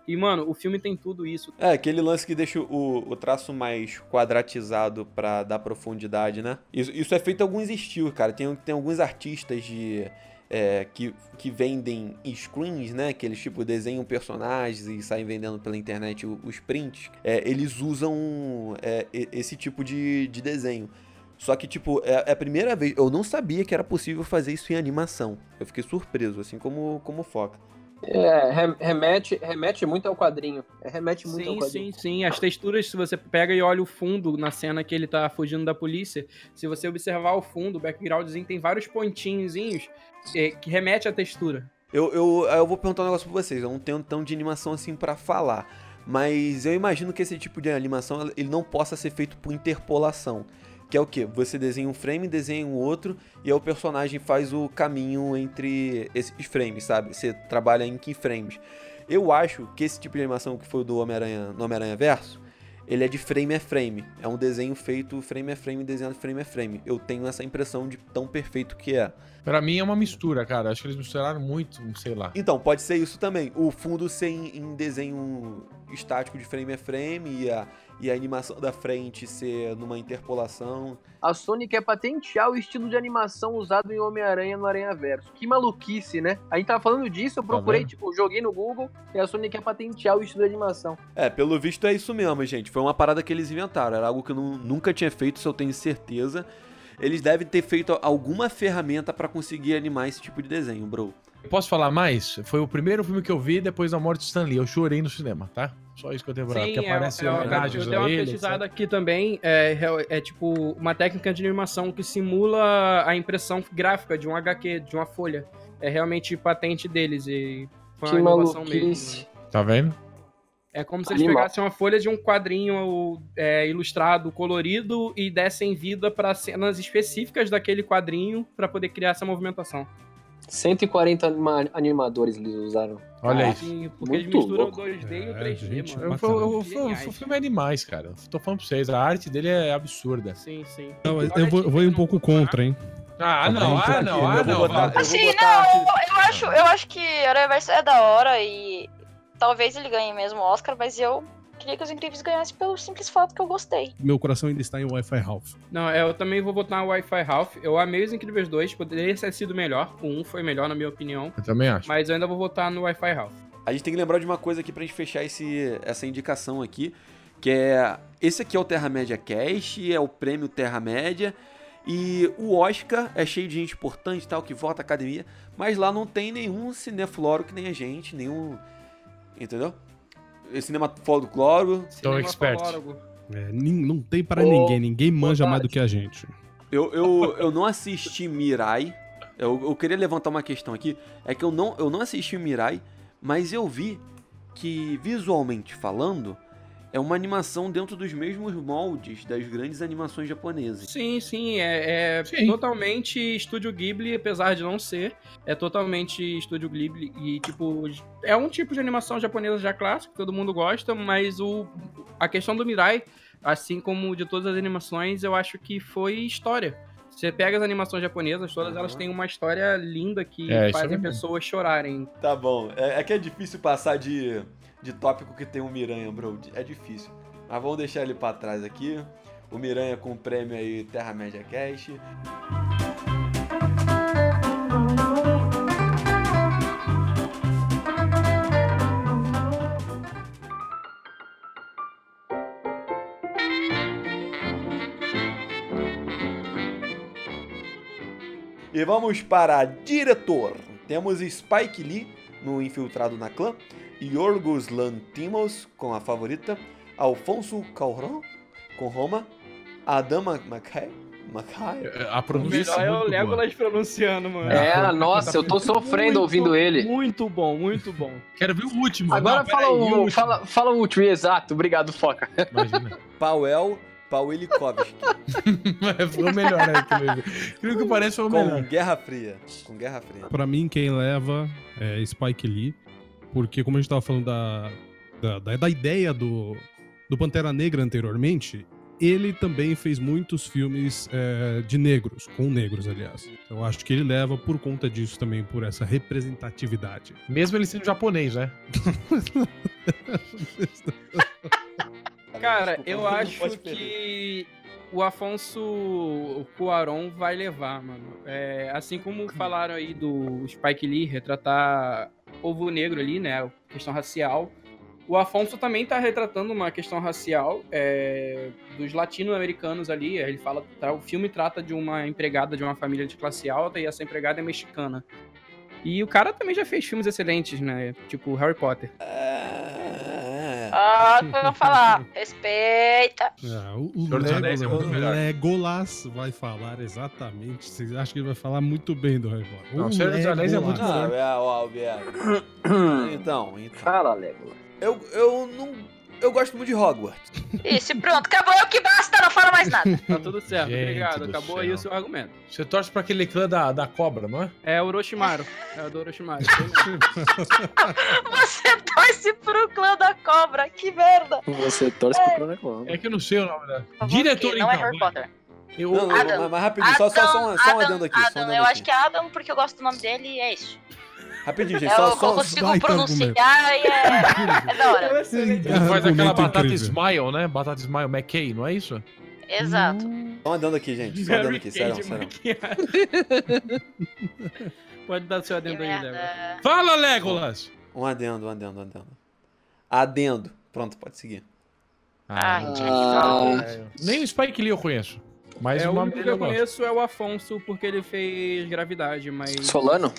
E, mano, o filme tem tudo isso. É, aquele lance que deixa o, o traço mais quadratizado pra dar profundidade, né? Isso, isso é feito em alguns estilos, cara. Tem, tem alguns artistas de. é, que, que vendem screens, né? Que eles tipo desenham personagens e saem vendendo pela internet os prints. É, eles usam é, esse tipo de, de desenho. Só que, tipo, é, é a primeira vez. Eu não sabia que era possível fazer isso em animação. Eu fiquei surpreso, assim como como Foca. É, rem- remete, remete muito ao quadrinho. É, remete muito ao Sim, quadrinho. sim, sim. As texturas, se você pega e olha o fundo na cena que ele tá fugindo da polícia, se você observar o fundo, o backgroundzinho tem vários pontinhozinhos é, que remete à textura. Eu, eu, eu vou perguntar um negócio pra vocês. Eu não tenho tão de animação assim pra falar. Mas eu imagino que esse tipo de animação ele não possa ser feito por interpolação. Que é o que? Você desenha um frame, desenha um outro, e aí o personagem faz o caminho entre esses frames, sabe? Você trabalha em keyframes. Eu acho que esse tipo de animação que foi o do Homem-Aranha no Homem-Aranha Verso, ele é de frame a frame. É um desenho feito frame a frame, desenhado frame a frame. Eu tenho essa impressão de tão perfeito que é. Pra mim é uma mistura, cara. Acho que eles misturaram muito, sei lá. Então, pode ser isso também. O fundo ser em, em desenho estático de frame a frame e a, e a animação da frente ser numa interpolação. A Sony quer patentear o estilo de animação usado em Homem-Aranha no Aranha Verso. Que maluquice, né? A gente tava falando disso, eu procurei, vendo? tipo, joguei no Google e a Sony quer patentear o estilo de animação. É, pelo visto é isso mesmo, gente. Foi uma parada que eles inventaram. Era algo que eu nu- nunca tinha feito, isso eu tenho certeza. Eles devem ter feito alguma ferramenta pra conseguir animar esse tipo de desenho, bro. Posso falar mais? Foi o primeiro filme que eu vi depois da morte de Stan Lee. Eu chorei no cinema, tá? Só isso que eu tenho pra Que aparece é, é, eu, homenagens eu dei a uma ele. pesquisada aqui também. É, é, é tipo uma técnica de animação que simula a impressão gráfica de um HQ, de uma folha. É realmente patente deles e foi uma Que inovação maluquice. mesmo. Tá vendo? É como se eles Animal. pegassem uma folha de um quadrinho é, ilustrado, colorido e dessem vida para cenas específicas daquele quadrinho para poder criar essa movimentação. 140 anima- animadores eles usaram. Olha isso. Porque eles Muito misturam o louco. 2D e o É, 3D, gente, mano. Eu, eu, eu, eu, o filme é animais, cara. Eu Tô falando pra vocês. A arte dele é absurda. Sim, sim. Não, eu, eu vou, vou ir um pouco contra, hein? Ah, Tá não, ah, não, ah, eu vou não. ah, eu Assim, não, eu acho, eu acho que Aranha Verso é da hora e talvez ele ganhe mesmo o Oscar, mas eu queria que os Incríveis ganhassem pelo simples fato que eu gostei. Meu coração ainda está em Wi-Fi Ralph. Não, é, eu também vou botar no Wi-Fi Ralph. Eu amei os Incríveis 2, poderia ter sido melhor. O 1 foi melhor, na minha opinião. Eu também acho. Mas eu ainda vou votar no Wi-Fi Ralph. A gente tem que lembrar de uma coisa aqui pra gente fechar esse, essa indicação aqui, que é esse aqui é o Terra-média Cast, é o prêmio Terra-média, e o Oscar é cheio de gente importante e tal, que vota a academia, mas lá não tem nenhum cinefloro que nem a gente, nenhum, entendeu? Cinema folcloro. Cinema expert. É, não tem para Ô, ninguém, ninguém manja mais do que a gente. Eu, eu, eu não assisti Mirai, eu, eu queria levantar uma questão aqui, é que eu não, eu não assisti Mirai, mas eu vi que, visualmente falando, é uma animação dentro dos mesmos moldes das grandes animações japonesas. Sim, sim, é, é Sim. totalmente Estúdio Ghibli, apesar de não ser. É totalmente Estúdio Ghibli e, tipo, é um tipo de animação japonesa já clássica, que todo mundo gosta, mas o, a questão do Mirai, assim como de todas as animações, eu acho que foi história. Você pega as animações japonesas, todas Uhum. elas têm uma história linda que É, é fazem pessoas chorarem. Tá bom. É, é que é difícil passar de, de tópico que tem o Miranha, bro. É difícil. Mas vamos deixar ele pra trás aqui. O Miranha com o prêmio aí Terra-média Cash. E vamos para diretor. Temos Spike Lee no Infiltrado na Clã, Yorgos Lantimos com a favorita, Alfonso Cuarón com Roma, Adama Mackay, Mackay A O pronúncia melhor é é o muito boa. Legolas pronunciando, mano. É, nossa, eu tô sofrendo ouvindo ele. Muito bom, muito bom. Quero ver o último. Agora Não, fala, peraí, o, último. fala, fala o último, exato. Obrigado, Foca. Imagina. *laughs* Pauel Paulikovski foi *laughs* o melhor aí que eu vi. Creio que parece foi o com melhor. Guerra Fria. Com Guerra Fria. Pra mim, quem leva é Spike Lee, porque como a gente tava falando da, da, da- da ideia do, do Pantera Negra anteriormente, ele também fez muitos filmes é, de negros, com negros, aliás. Eu acho que ele leva por conta disso também, por essa representatividade. Mesmo ele sendo japonês, né? *laughs* Cara, eu acho que o Afonso Cuarón vai levar, mano. É, assim como falaram aí do Spike Lee retratar povo negro ali, né? Questão racial. O Afonso também tá retratando uma questão racial é, dos latino-americanos ali. Ele fala, tá, o filme trata de uma empregada de uma família de classe alta e essa empregada é mexicana. E o cara também já fez filmes excelentes, né? Tipo Harry Potter. É. Ah, o que eu vou falar? Respeita. Ah, o o Anéis é muito melhor. Legolas vai falar exatamente. Vocês acham que ele vai falar muito bem do Harry Potter? Não, O Senhor dos Anéis é muito Legolas. Não, é, ó, Albiero. *coughs* Então, então. Fala, Legolas. Eu, eu não. Eu gosto muito de Hogwarts. Isso, pronto. Acabou é o que basta, não fala mais nada. Tá tudo certo, Gente obrigado. do Acabou céu. aí o seu argumento. Você torce pra aquele clã da, da cobra, não é? É o Orochimaru. É o do Orochimaru. *laughs* Você torce pro clã da cobra. Que merda. Você torce pro Croneclone. É que eu não sei o nome da. Diretor, que Não é então, Harry. Potter. Eu, Não, não, Adam. mas, mas rapidinho, só, só, só, um, só um adendo aqui. só um Adam, adendo eu aqui. acho que é Adam porque eu gosto do nome dele e é isso. Rapidinho, gente, eu só, só, consigo baita pronunciar e é, é da hora. *laughs* Ele faz aquela batata incrível. Smile, né? Batata Smile McKay, não é isso? Exato. só um adendo aqui, gente. Só adendo Harry aqui, sério, sério. *laughs* Pode dar seu Que adendo aí, Débora. merda. Fala, Legolas! Um adendo, um adendo, um adendo. Adendo. Pronto, pode seguir. Ah, É, nem o Spike Lee eu conheço. Mas É, o nome único que eu eu conheço é o Afonso, porque ele fez Gravidade, mas... Solano?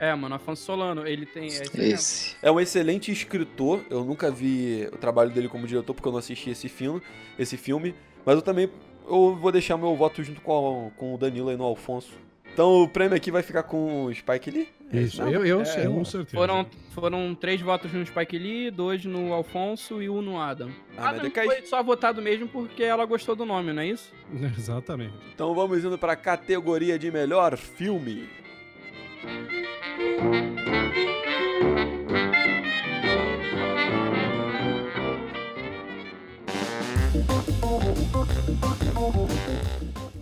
É, mano, Afonso Solano, ele tem... É esse. É um excelente escritor. Eu nunca vi o trabalho dele como diretor porque eu não assisti esse filme, esse filme. Mas eu também eu vou deixar meu voto junto com, a- com o Danilo aí no Alfonso. Então o prêmio aqui vai ficar com o Spike Lee. É Isso, eu, eu É, sei. Com certeza. Foram, foram três votos no Spike Lee, dois no Alfonso e um no Adam. Ah, Adam decai- foi só votado mesmo porque ela gostou do nome, não é isso? *laughs* Exatamente. Então vamos indo para a categoria de melhor filme.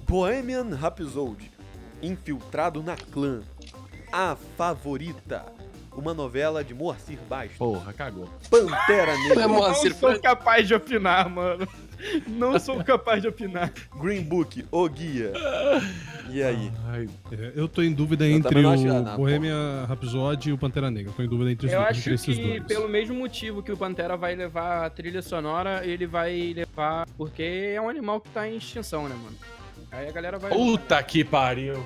Bohemian Rhapsody, Infiltrado na Clã, A Favorita, uma novela de Moacir Bastos, Porra, cagou. Pantera Negra, Moacir não sou capaz de opinar, mano. *laughs* Não sou capaz de opinar. Green Book, O Guia. E aí? Ai, É, eu tô em dúvida Eu entre o acho nada, Bohemia Rhapsody e o Pantera Negra. Eu tô em dúvida entre, os Eu dois, acho entre esses que dois. pelo mesmo motivo que o Pantera vai levar a trilha sonora, ele vai levar. Porque é um animal que tá em extinção, né, mano? Aí a galera vai. Puta que pariu.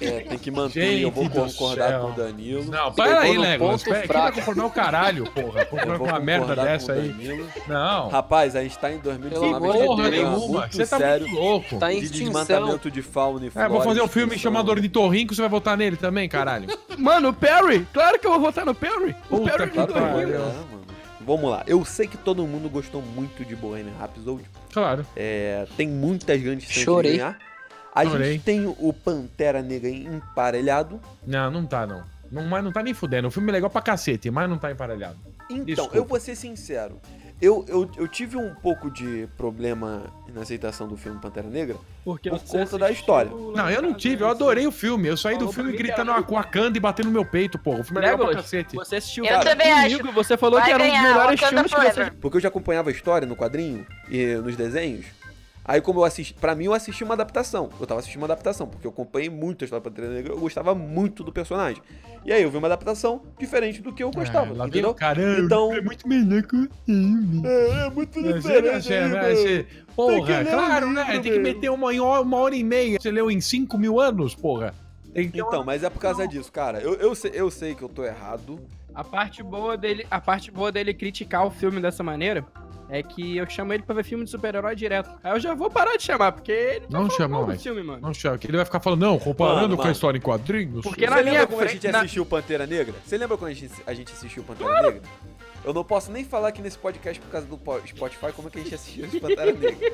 É, tem que manter, Gente eu vou concordar céu. com o Danilo. Não, para aí, no Legolas. Pera, Quem vai concordar o caralho, porra? Concordar com uma merda dessa aí. Danilo. Não. Rapaz, a gente tá em 2019, Pelo a gente Porra um nenhuma. Você tá sério muito louco. Tá em de extinção. desmatamento de fauna e flora. É, vou fazer um filme chamado Ornitorrinco, você vai votar nele também, caralho. *laughs* Mano, o Perry! Claro que eu vou votar no Perry! O Puta Perry que pariu. é, mano. vamos lá. Eu sei que todo mundo gostou muito de Bohemian Rhapsody. Claro. É, tem muitas grandes chances Chorei. de ganhar. A Chorei. gente tem o Pantera Negra emparelhado. Não, não tá, não. não. Mas não tá nem fudendo. O filme é legal pra cacete, mas não tá emparelhado. Então, Desculpa. eu vou ser sincero. Eu, eu, eu tive um pouco de problema na aceitação do filme Pantera Negra. Porque Por conta da história. Não, eu não tive. Eu adorei o filme. Eu saí do Falou filme mim que gritando uma Wakanda e batendo no meu peito, porra. O filme é legal pra cacete. Você assistiu Eu cara, também comigo, você falou Vai que era um dos melhores Wakanda filmes que você. Porque eu já acompanhava a história no quadrinho e nos desenhos. Aí, como eu assisti, pra mim, eu assisti uma adaptação. Eu tava assistindo uma adaptação, porque eu acompanhei muito a história do Pantera Negra, eu gostava muito do personagem. E aí, eu vi uma adaptação diferente do que eu gostava, Ah, entendeu? caramba. Então- É muito melhor que o filme. É, é muito É, diferente. mano. você- Porra, claro, né? Tem que meter uma, uma hora e meia. Você leu em 5 mil anos, porra. Então, mas é por causa disso, cara. Eu, eu, sei, eu sei que eu tô errado. A parte boa dele, a parte boa dele criticar o filme dessa maneira é que eu chamo ele pra ver filme de super-herói direto. Aí eu já vou parar de chamar, porque ele Não tá chama falando mais. filme, mano. Não, Thiago, que ele vai ficar falando, não, comparando Mano, com a história em quadrinhos. Porque Você na lembra minha como a frente- gente na- assistiu Pantera Negra? Você lembra quando a gente, a gente assistiu Pantera Negra? Eu não posso nem falar aqui nesse podcast por causa do po- Spotify como é que a gente assistiu esse Pantera Negra.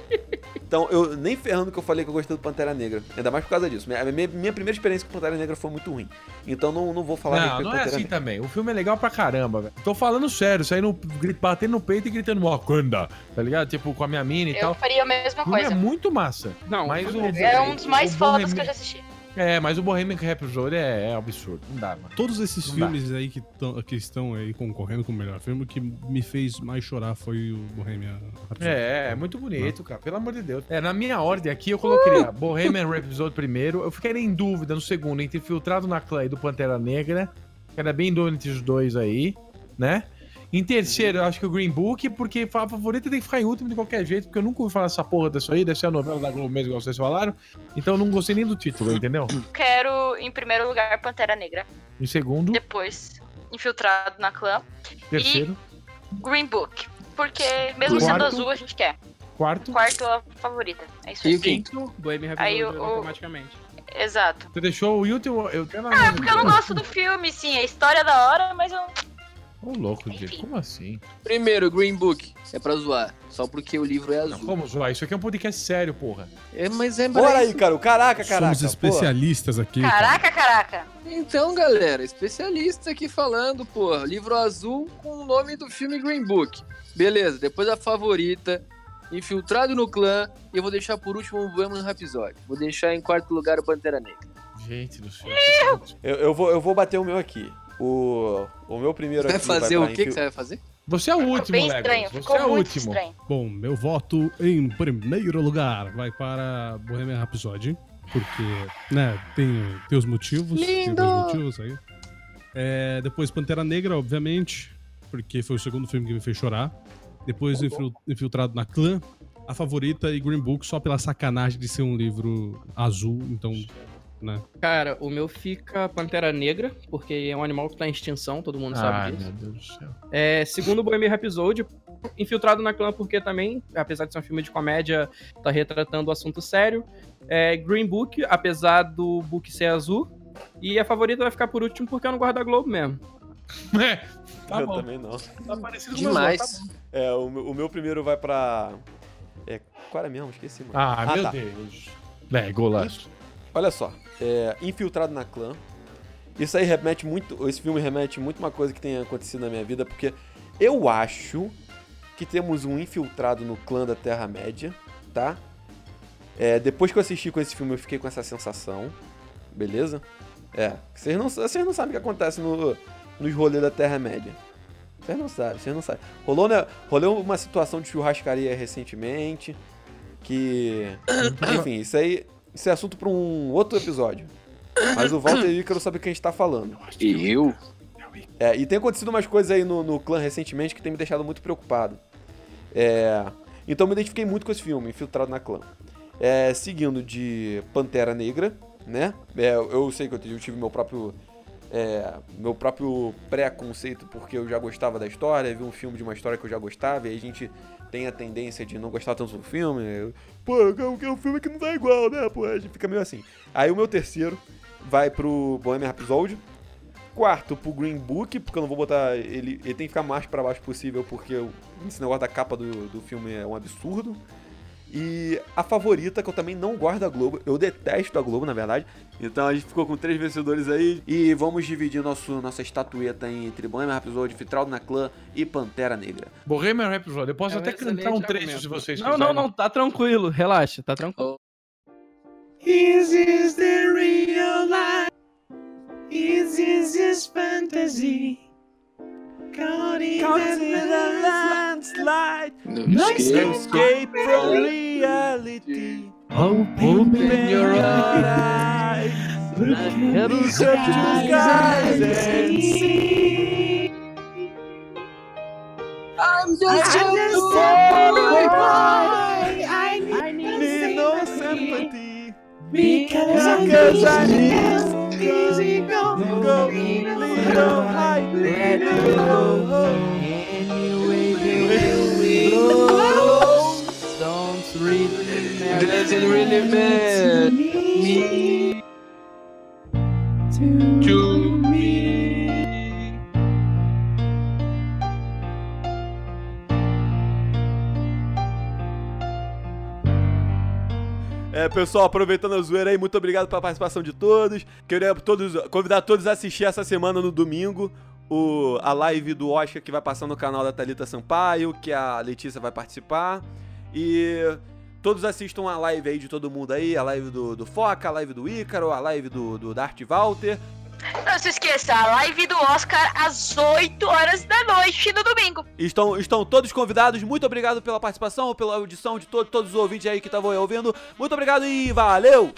Então, eu nem ferrando que eu falei que eu gostei do Pantera Negra. Ainda mais por causa disso. Minha, minha, minha primeira experiência com Pantera Negra foi muito ruim. Então, não, não vou falar Não, não é Pantera assim Negra. também. O filme é legal pra caramba, velho. Tô falando sério, saindo, batendo no peito e gritando Wakanda, tá ligado? Tipo, com a minha mina e Eu tal. faria a mesma O filme é coisa. muito massa. Não, Mas o, É um dos mais o fodas que eu já assisti. É, mas o Bohemian Rhapsody é, é absurdo. Não dá, mano. Todos esses Não dá. filmes aí que, tão- que estão aí concorrendo com o melhor filme, o que me fez mais chorar foi o Bohemian Rhapsody. É, é muito bonito, cara. Pelo amor de Deus. É, na minha ordem aqui, eu coloquei Bohemian Rhapsody primeiro. Eu ficaria em dúvida no segundo entre Filtrado na Clã e do Pantera Negra. Ficaria bem em dúvida entre os dois aí, né? Em terceiro, eu acho que o Green Book, porque a favorita tem que ficar em último de qualquer jeito, porque eu nunca ouvi falar dessa porra dessa aí, deve ser a novela da Globo mesmo, igual vocês falaram. Então eu não gostei nem do título, entendeu? Quero, em primeiro lugar, Pantera Negra. Em segundo, Depois, Infiltrado na Clã. terceiro, Green Book. Porque, mesmo Quarto. sendo azul, a gente quer. quarto. Quarto, a favorita. É isso E aí. o quinto? Bohemian Aí Rhapsody automaticamente. Exato. Você deixou o último. Eu Ah, porque eu não gosto do filme, sim. A história é da hora, mas eu. Ô, louco, gente. Como assim? Primeiro, Green Book. É pra zoar. Só porque o livro é Não, azul. como zoar? Isso aqui é um podcast sério, porra. É, mas é Bora aí, cara. Caraca, caraca. Somos especialistas aqui. cara. Caraca, caraca. Então, galera, especialista aqui falando, porra. Livro azul com o nome do filme Green Book. Beleza, depois a favorita. Infiltrado no clã. E eu vou deixar por último o Bohemian Rhapsody. Vou deixar em quarto lugar o Pantera Negra. Gente do céu. Eu, eu vou, eu vou bater o meu aqui. O, o meu primeiro Vai aqui fazer pra o que, que você vai fazer? Você é o último, bem estranho. Você Ficou é o último. estranho. Bom, meu voto em primeiro lugar vai para Bohemian Rhapsody, porque, né, tem, tem os motivos, tem Lindo! dois motivos aí. É, depois Pantera Negra, obviamente, porque foi o segundo filme que me fez chorar. Depois Infil- Infiltrado na Clã, a favorita e Green Book só pela sacanagem de ser um livro azul, então, né. Cara, o meu fica Pantera Negra, porque é um animal que tá em extinção, todo mundo Ai, sabe disso. meu Deus do céu. É, segundo o Bohemian Rhapsody, Infiltrado na Clã, porque também, apesar de ser um filme de comédia, tá retratando o assunto sério. É, Green Book, apesar do book ser azul. E a favorita vai ficar por último porque é no Guarda Globo mesmo. *laughs* É, tá eu bom. também não. Tá parecido com o meu tá Demais. É, o, meu- o meu primeiro vai pra. É, qual era mesmo? Esqueci, mano. Ah, meu tá. Deus. É, golaço. Olha só, é, Infiltrado na Clã. Isso aí remete muito. Esse filme remete muito uma coisa que tem acontecido na minha vida, porque eu acho que temos um infiltrado no clã da Terra-média, tá? É, depois que eu assisti com esse filme, eu fiquei com essa sensação. Beleza? É. Vocês não, vocês não sabem o que acontece no, nos rolês da Terra-média. Vocês não sabem, vocês não sabem. Rolou, né, rolou uma situação de churrascaria recentemente. Que. *coughs* Enfim, isso aí. Isso é assunto pra um outro episódio. Mas o Walter e o Ícaro sabem o que a gente tá falando. E eu? É, e tem acontecido umas coisas aí no, no clã recentemente que tem me deixado muito preocupado. É, então eu me identifiquei muito com esse filme, Infiltrado na Clã. É, seguindo de Pantera Negra, né? É, eu sei que eu tive, eu tive meu próprio. é, meu próprio pré-conceito, porque eu já gostava da história, vi um filme de uma história que eu já gostava, e aí a gente tem a tendência de não gostar tanto do filme. eu, Pô, quero um filme que não tá igual, né? Pô, a gente fica meio assim. Aí o meu terceiro vai pro Bohemian Rhapsody. quarto pro Green Book, porque eu não vou botar ele. Ele tem que ficar mais pra baixo possível, porque esse negócio da capa do, do filme é um absurdo. E a favorita, que eu também não gosto da Globo, eu detesto a Globo, na verdade. Então a gente ficou com três vencedores aí. E vamos dividir nosso, nossa estatueta entre Bohemian Rhapsody, Fitraldo na Clã e Pantera Negra. Bohemian Rhapsody. Eu posso É até cantar um trecho argumento. se vocês Não, quiserem. não, não, tá tranquilo, relaxa, tá tranquilo. Is this the real life? Is this fantasy? Caught in a landslide. No escape from reality. Open, Open your eyes. Look at the skies and see. I'm just a poor boy. I need, I need no sympathy. Because, because I need easy go, go, go, go, go, go, go, go, go, go, go, go, go, go, go, go, go, go, little little high, little low. Don't really matter. Doesn't really matter. me. To me. É, pessoal, aproveitando a zoeira aí, muito obrigado pela participação de todos. Queria todos, convidar todos a assistir essa semana no domingo o, a live do Oscar que vai passar no canal da Thalita Sampaio, que a Letícia vai participar. E todos assistam a live aí de todo mundo aí, a live do, do Foca, a live do Ícaro, a live do, do Dart Walter. Não se esqueça, a live do Oscar às 8 horas da noite no domingo. Estão, estão todos convidados. Muito obrigado pela participação, pela audição de to todos os ouvintes aí que estavam ouvindo. Muito obrigado e valeu!